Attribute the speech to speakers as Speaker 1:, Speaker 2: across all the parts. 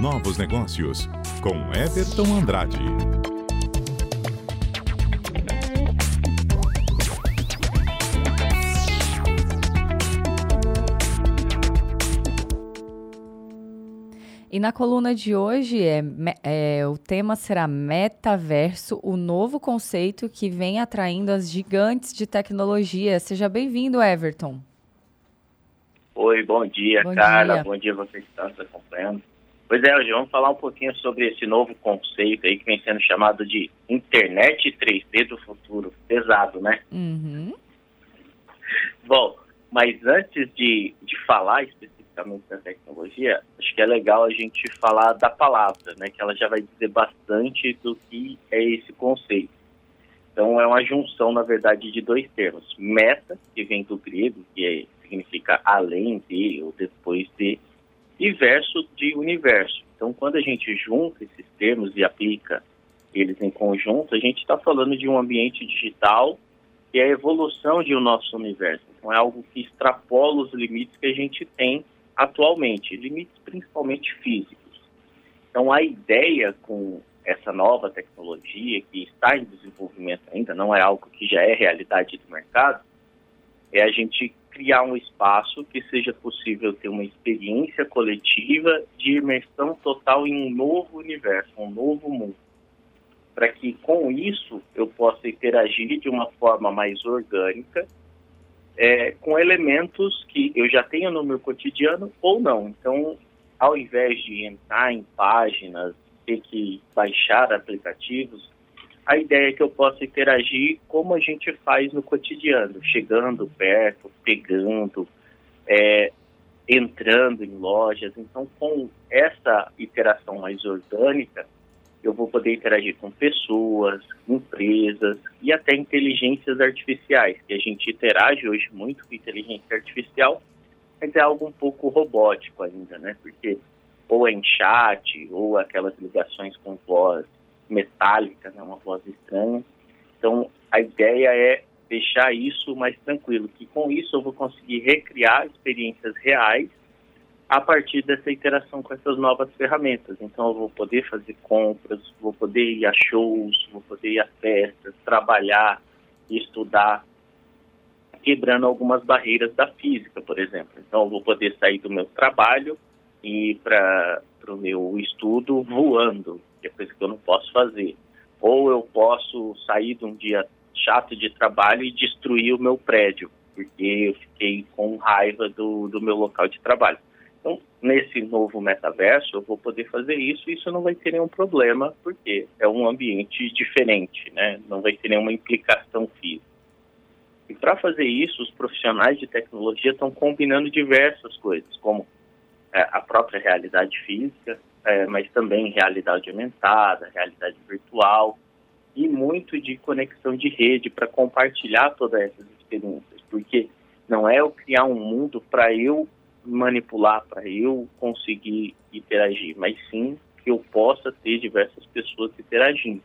Speaker 1: novos negócios, com Everton Andrade.
Speaker 2: E na coluna de hoje é, é, o tema será metaverso, o novo conceito que vem atraindo as gigantes de tecnologia. Seja bem-vindo, Everton.
Speaker 3: Oi, bom dia, bom Carla. Dia. Bom dia vocês que estão nos acompanhando. Pois é, hoje vamos falar um pouquinho sobre esse novo conceito aí que vem sendo chamado de internet 3D do futuro. Pesado, né?
Speaker 2: Uhum.
Speaker 3: Bom, mas antes de, de falar especificamente da tecnologia, acho que é legal a gente falar da palavra, né? Que ela já vai dizer bastante do que é esse conceito. Então, é uma junção, na verdade, de dois termos. Meta, que vem do grego, que é significa além de ou depois de, e verso de universo. Então, quando a gente junta esses termos e aplica eles em conjunto, a gente está falando de um ambiente digital que é a evolução de um nosso universo. Então, é algo que extrapola os limites que a gente tem atualmente, limites principalmente físicos. Então, a ideia com essa nova tecnologia que está em desenvolvimento ainda, não é algo que já é realidade do mercado, é a gente criar um espaço que seja possível ter uma experiência coletiva de imersão total em um novo universo, um novo mundo. Para que com isso eu possa interagir de uma forma mais orgânica é, com elementos que eu já tenho no meu cotidiano ou não. Então, ao invés de entrar em páginas, ter que baixar aplicativos, a ideia é que eu possa interagir como a gente faz no cotidiano, chegando perto, pegando, é, entrando em lojas. Então, com essa interação mais orgânica, eu vou poder interagir com pessoas, empresas e até inteligências artificiais, que a gente interage hoje muito com inteligência artificial, mas é algo um pouco robótico ainda, né? Porque ou é em chat, ou aquelas ligações com voz metálica, né, uma voz estranha. Então, a ideia é deixar isso mais tranquilo, que com isso eu vou conseguir recriar experiências reais a partir dessa interação com essas novas ferramentas. Então, eu vou poder fazer compras, vou poder ir a shows, vou poder ir a festas, trabalhar, estudar, quebrando algumas barreiras da física, por exemplo. Então, eu vou poder sair do meu trabalho e ir para o meu estudo voando, que é coisa que eu não posso fazer. Ou eu posso sair de um dia chato de trabalho e destruir o meu prédio, porque eu fiquei com raiva do, do meu local de trabalho. Então, nesse novo metaverso, eu vou poder fazer isso e isso não vai ter nenhum problema, porque é um ambiente diferente, né? Não vai ter nenhuma implicação física. E para fazer isso, os profissionais de tecnologia estão combinando diversas coisas, como é, a própria realidade física, é, mas também realidade aumentada, realidade virtual e muito de conexão de rede para compartilhar todas essas experiências, porque não é eu criar um mundo para eu manipular, para eu conseguir interagir, mas sim que eu possa ter diversas pessoas interagindo.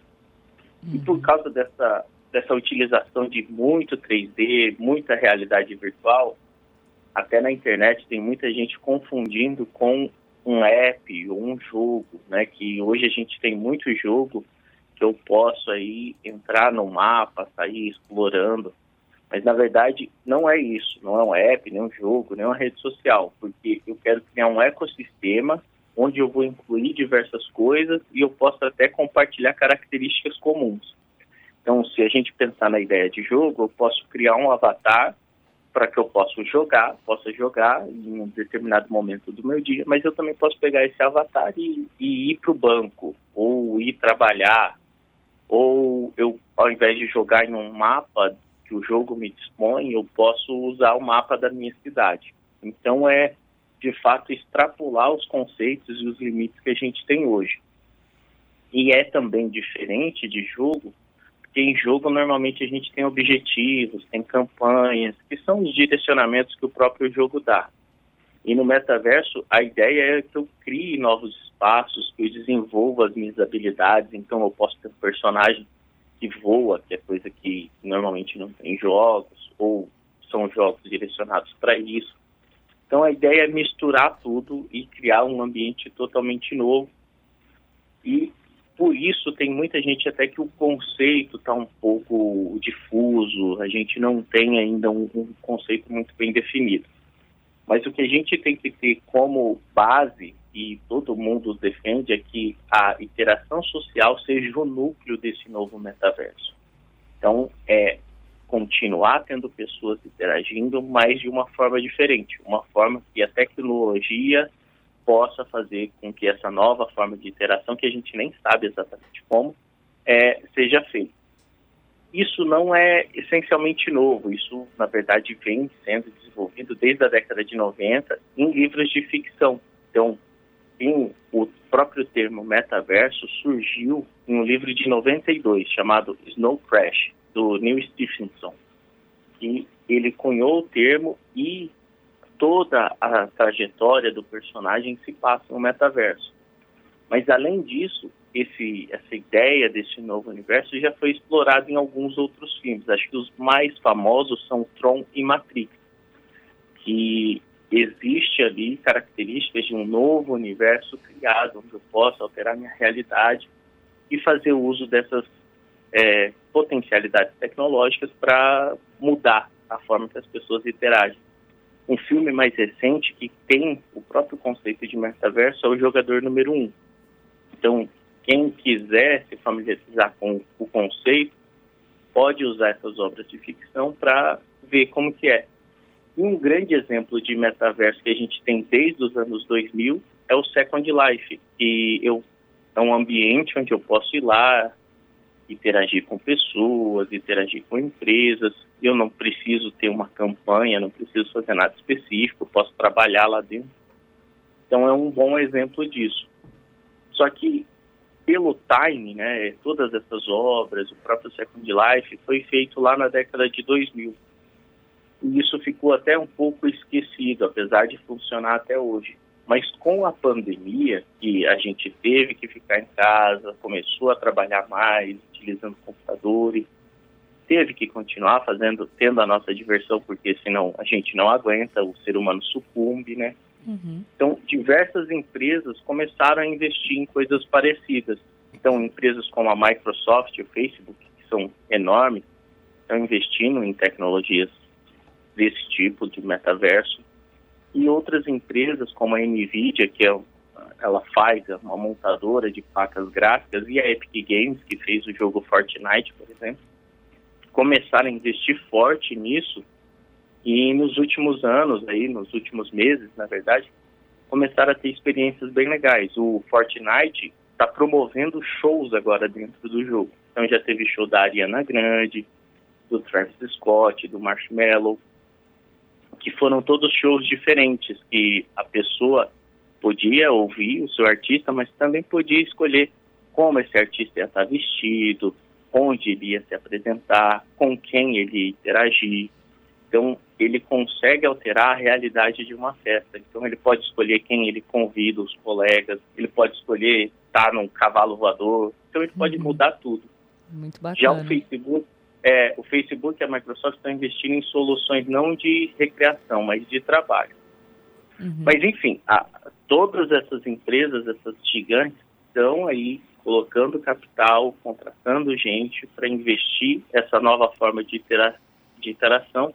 Speaker 3: Uhum. E por causa dessa, dessa utilização de muito 3D, muita realidade virtual, até na internet tem muita gente confundindo com um app ou um jogo, né? Que hoje a gente tem muito jogo que eu posso aí entrar no mapa, sair explorando, mas na verdade não é isso, não é um app, nem um jogo, nem uma rede social, porque eu quero criar um ecossistema onde eu vou incluir diversas coisas e eu posso até compartilhar características comuns. Então, se a gente pensar na ideia de jogo, eu posso criar um avatar para que eu possa jogar, possa jogar em um determinado momento do meu dia, mas eu também posso pegar esse avatar e, e ir para o banco, ou ir trabalhar, ou eu, ao invés de jogar em um mapa que o jogo me dispõe, eu posso usar o mapa da minha cidade. Então é, de fato, extrapolar os conceitos e os limites que a gente tem hoje. E é também diferente de jogo porque em jogo normalmente a gente tem objetivos, tem campanhas, que são os direcionamentos que o próprio jogo dá. E no metaverso, a ideia é que eu crie novos espaços, que eu desenvolva as minhas habilidades. Então, eu posso ter um personagem que voa, que é coisa que normalmente não tem jogos, ou são jogos direcionados para isso. Então a ideia é misturar tudo e criar um ambiente totalmente novo. E por isso tem muita gente até que o conceito está um pouco difuso, a gente não tem ainda um, um, conceito muito bem definido. Mas o que a gente tem que ter como base, e todo mundo defende, é que a interação social seja o núcleo desse novo metaverso. Então, é continuar tendo pessoas interagindo, mas de uma forma diferente, uma forma que a tecnologia possa fazer com que essa nova forma de interação, que a gente nem sabe exatamente como, é, seja feita. Isso não é essencialmente novo, isso, na verdade, vem sendo desenvolvido desde a década de 90 em livros de ficção. Então, em, o próprio termo metaverso surgiu em um livro de 92 chamado Snow Crash, do Neil Stephenson. E ele cunhou o termo e toda a trajetória do personagem se passa no metaverso. Mas além disso, esse, essa ideia desse novo universo já foi explorada em alguns outros filmes. Acho que os mais famosos são Tron e Matrix, que existe ali características de um novo universo criado, onde eu posso alterar minha realidade e fazer uso dessas é, potencialidades tecnológicas para mudar a forma que as pessoas interagem. Um filme mais recente que tem o próprio conceito de metaverso é o Jogador Número 1. Então, quem quiser se familiarizar com o conceito, pode usar essas obras de ficção para ver como que é. E um grande exemplo de metaverso que a gente tem desde os anos 2000 é o Second Life, que eu, é um ambiente onde eu posso ir lá, interagir com pessoas, interagir com empresas. Eu não preciso ter uma campanha, não preciso fazer nada específico, posso trabalhar lá dentro. Então é um bom exemplo disso. Só que pelo time, né, todas essas obras, o próprio Second Life foi feito lá na década de 2000. E isso ficou até um pouco esquecido, apesar de funcionar até hoje. Mas com a pandemia, que a gente teve que ficar em casa, começou a trabalhar mais, utilizando computadores, teve que continuar fazendo, tendo a nossa diversão, porque senão a gente não aguenta, o ser humano sucumbe, né? Uhum. Então, diversas empresas começaram a investir em coisas parecidas. Então, empresas como a Microsoft e o Facebook, que são enormes, estão investindo em tecnologias desse tipo de metaverso e outras empresas como a Nvidia, que é, ela faz uma montadora de placas gráficas, e a Epic Games, que fez o jogo Fortnite, por exemplo, começaram a investir forte nisso e nos últimos anos, aí, nos últimos meses, na verdade, começaram a ter experiências bem legais. O Fortnite está promovendo shows agora dentro do jogo. Então já teve show da Ariana Grande, do Travis Scott, do Marshmello, que foram todos shows diferentes, que a pessoa podia ouvir o seu artista, mas também podia escolher como esse artista ia estar vestido, onde ele ia se apresentar, com quem ele ia interagir. Então, ele consegue alterar a realidade de uma festa. Então, ele pode escolher quem ele convida, os colegas, ele pode escolher estar num cavalo voador. Então, ele pode uhum. mudar tudo.
Speaker 2: Muito bacana.
Speaker 3: Já o Facebook, é, o Facebook e a Microsoft estão investindo em soluções não de recreação, mas de trabalho. Uhum. Mas, enfim, a, todas essas empresas, essas gigantes, estão aí colocando capital, contratando gente para investir essa nova forma de, intera de interação.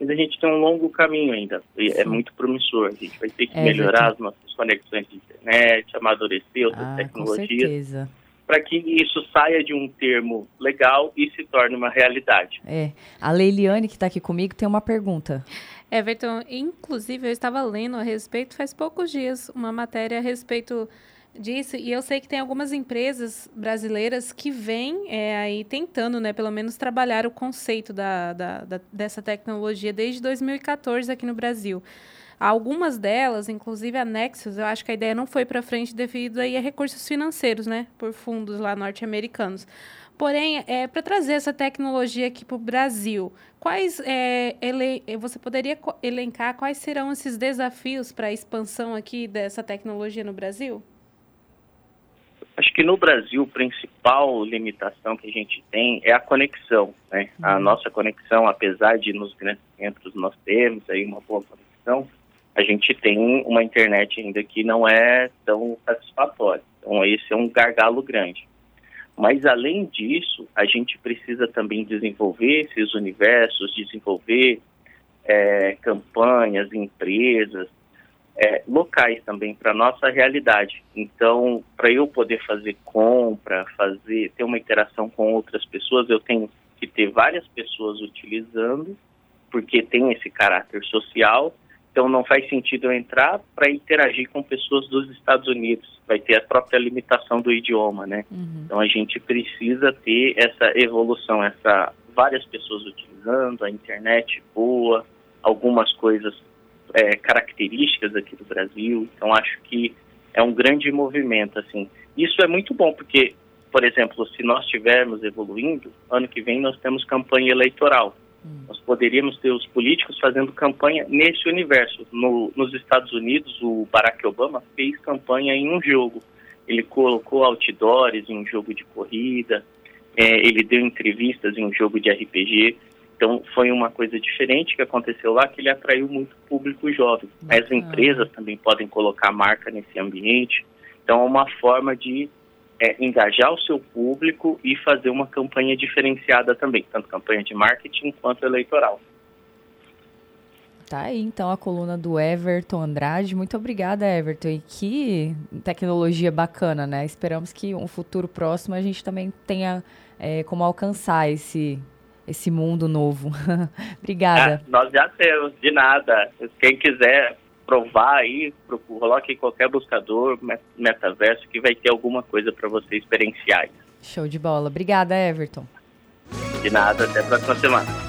Speaker 3: Mas a gente tem um longo caminho ainda, é muito promissor. A gente vai ter que é, melhorar as nossas conexões de internet, amadurecer outras ah, tecnologias para que isso saia de um termo legal e se torne uma realidade.
Speaker 2: É. A Leiliane, que está aqui comigo, tem uma pergunta.
Speaker 4: Everton, inclusive eu estava lendo a respeito faz poucos dias uma matéria a respeito disso e eu sei que tem algumas empresas brasileiras que vêm é, aí tentando, né, pelo menos trabalhar o conceito da, da, da, dessa tecnologia desde 2014 aqui no Brasil. Algumas delas, inclusive a Nexus, eu acho que a ideia não foi para frente devido aí a recursos financeiros, né, por fundos lá norte-americanos. Porém, é, para trazer essa tecnologia aqui para o Brasil, quais é, ele, você poderia elencar quais serão esses desafios para a expansão aqui dessa tecnologia no Brasil?
Speaker 3: Acho que no Brasil, a principal limitação que a gente tem é a conexão. Né? Uhum. A nossa conexão, apesar de nos grandes centros nós temos aí uma boa conexão, a gente tem uma internet ainda que não é tão satisfatória. Então, esse é um gargalo grande. Mas, além disso, a gente precisa também desenvolver esses universos, desenvolver é, campanhas, empresas, é, locais também para nossa realidade. Então, para eu poder fazer compra, fazer ter uma interação com outras pessoas, eu tenho que ter várias pessoas utilizando, porque tem esse caráter social. Então, não faz sentido eu entrar para interagir com pessoas dos Estados Unidos. Vai ter a própria limitação do idioma, né? Uhum. Então, a gente precisa ter essa evolução, essa várias pessoas utilizando a internet boa, algumas coisas é, características aqui do Brasil. Então, acho que é um grande movimento, assim. Isso é muito bom, porque, por exemplo, se nós estivermos evoluindo, ano que vem nós temos campanha eleitoral. Hum. Nós poderíamos ter os políticos fazendo campanha nesse universo. No, nos Estados Unidos, o Barack Obama fez campanha em um jogo. Ele colocou outdoors em um jogo de corrida, é, ele deu entrevistas em um jogo de RPG. Então, foi uma coisa diferente que aconteceu lá, que ele atraiu muito público jovem. As empresas também podem colocar marca nesse ambiente. Então, é uma forma de é, engajar o seu público e fazer uma campanha diferenciada também, tanto campanha de marketing quanto eleitoral.
Speaker 2: Tá aí, então, a coluna do Everton Andrade. Muito obrigada, Everton. E que tecnologia bacana, né? Esperamos que um futuro próximo a gente também tenha é, como alcançar esse esse mundo novo. Obrigada.
Speaker 3: Ah, nós já temos, de nada. Quem quiser provar aí, coloque em qualquer buscador, metaverso, que vai ter alguma coisa para você experienciar.
Speaker 2: Show de bola. Obrigada, Everton.
Speaker 3: De nada, até a próxima semana.